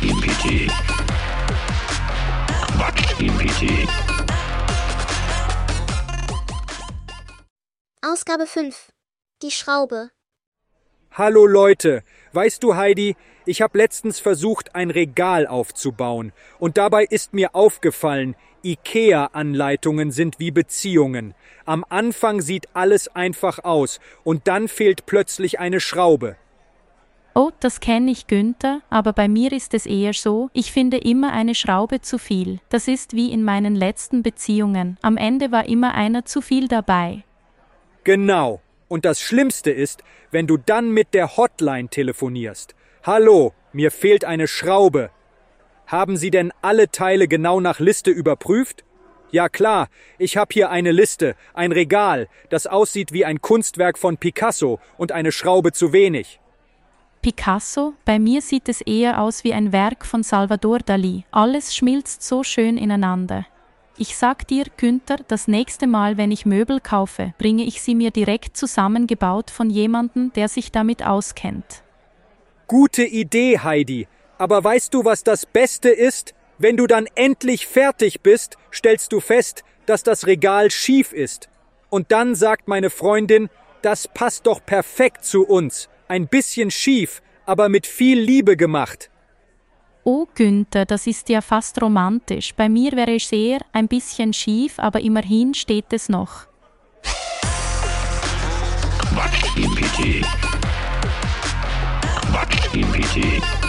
Quatsch-GPT. Quatsch-GPT. Ausgabe 5. Die Schraube. Hallo Leute, weißt du Heidi, ich habe letztens versucht, ein Regal aufzubauen, und dabei ist mir aufgefallen, IKEA-Anleitungen sind wie Beziehungen. Am Anfang sieht alles einfach aus, und dann fehlt plötzlich eine Schraube. Oh, das kenne ich, Günther, aber bei mir ist es eher so, ich finde immer eine Schraube zu viel. Das ist wie in meinen letzten Beziehungen. Am Ende war immer einer zu viel dabei. Genau. Und das Schlimmste ist, wenn du dann mit der Hotline telefonierst. Hallo, mir fehlt eine Schraube. Haben Sie denn alle Teile genau nach Liste überprüft? Ja klar, ich habe hier eine Liste, ein Regal, das aussieht wie ein Kunstwerk von Picasso und eine Schraube zu wenig. Picasso, bei mir sieht es eher aus wie ein Werk von Salvador Dali. Alles schmilzt so schön ineinander. Ich sag dir, Günther, das nächste Mal, wenn ich Möbel kaufe, bringe ich sie mir direkt zusammengebaut von jemandem, der sich damit auskennt. Gute Idee, Heidi. Aber weißt du, was das Beste ist? Wenn du dann endlich fertig bist, stellst du fest, dass das Regal schief ist. Und dann sagt meine Freundin, das passt doch perfekt zu uns. Ein bisschen schief, aber mit viel Liebe gemacht. Oh Günther, das ist ja fast romantisch. Bei mir wäre es eher ein bisschen schief, aber immerhin steht es noch. Quatsch-GPT. Quatsch-GPT.